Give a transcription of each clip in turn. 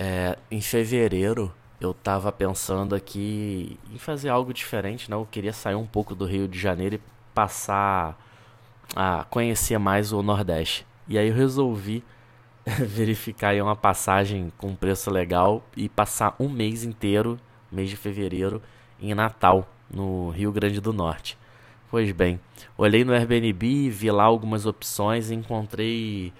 É, em fevereiro eu tava pensando aqui em fazer algo diferente, né? Eu queria sair um pouco do Rio de Janeiro e passar a conhecer mais o Nordeste. E aí eu resolvi verificar uma passagem com preço legal e passar um mês inteiro, mês de fevereiro, em Natal, no Rio Grande do Norte. Pois bem, olhei no Airbnb, vi lá algumas opções e encontrei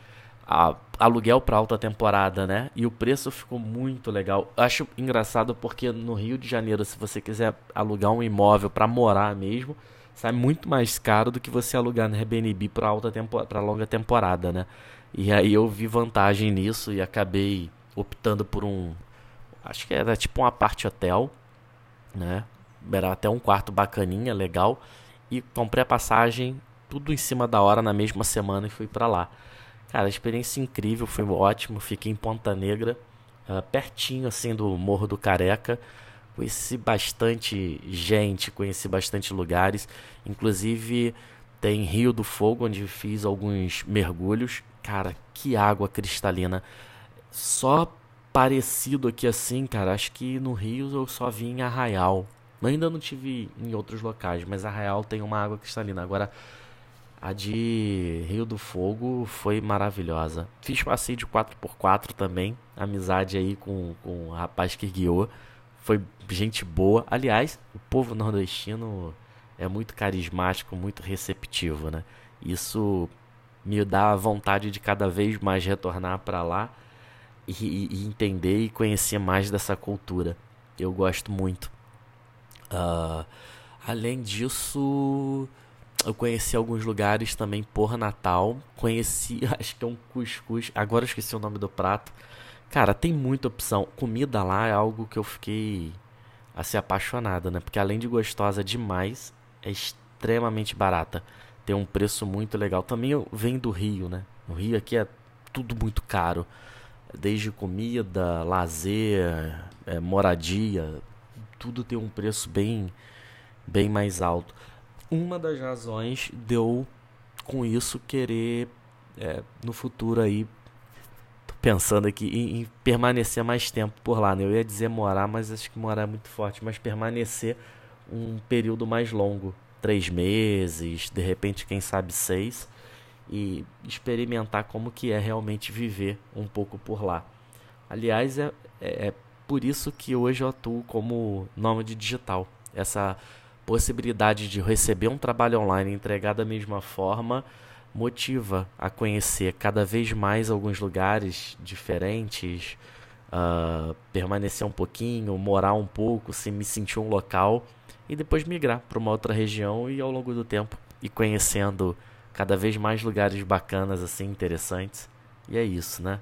a, aluguel para alta temporada, né? E o preço ficou muito legal. Acho engraçado porque no Rio de Janeiro, se você quiser alugar um imóvel para morar mesmo, sai muito mais caro do que você alugar no Airbnb para alta para longa temporada, né? E aí eu vi vantagem nisso e acabei optando por um acho que era tipo uma parte hotel, né? Era até um quarto bacaninha, legal e comprei a passagem tudo em cima da hora na mesma semana e fui para lá. Cara, experiência incrível, foi ótimo. Fiquei em Ponta Negra, uh, pertinho assim do Morro do Careca. Conheci bastante gente, conheci bastante lugares. Inclusive tem Rio do Fogo, onde fiz alguns mergulhos. Cara, que água cristalina. Só parecido aqui assim, cara. Acho que no Rio eu só vi em Arraial. Ainda não tive em outros locais, mas Arraial tem uma água cristalina. Agora, a de Rio do Fogo foi maravilhosa. Fiz passeio de 4x4 também. Amizade aí com, com o rapaz que guiou. Foi gente boa. Aliás, o povo nordestino é muito carismático, muito receptivo, né? Isso me dá vontade de cada vez mais retornar para lá e, e, entender e conhecer mais dessa cultura. Eu gosto muito. Uh, além disso, eu conheci alguns lugares também por Natal. Conheci, acho que é um cuscuz. Agora eu esqueci o nome do prato. Cara, tem muita opção. Comida lá é algo que eu fiquei assim apaixonada, né? Porque além de gostosa demais, é extremamente barata. Tem um preço muito legal. Também vem do Rio, né? No Rio aqui é tudo muito caro. Desde comida, lazer, é, moradia, tudo tem um preço bem, bem mais alto. Uma das razões deu com isso querer é, no futuro aí tô pensando aqui em, em, permanecer mais tempo por lá. Né? Eu ia dizer morar, mas acho que morar é muito forte, mas permanecer um período mais longo, três meses, de repente quem sabe seis, e experimentar como que é realmente viver um pouco por lá. Aliás, é, é, é por isso que hoje eu atuo como nômade digital. Essa possibilidade de receber um trabalho online e entregar da mesma forma motiva a conhecer cada vez mais alguns lugares diferentes, uh, permanecer um pouquinho, morar um pouco, se me sentir um local e depois migrar para uma outra região e ao longo do tempo ir conhecendo cada vez mais lugares bacanas assim interessantes. E é isso, né?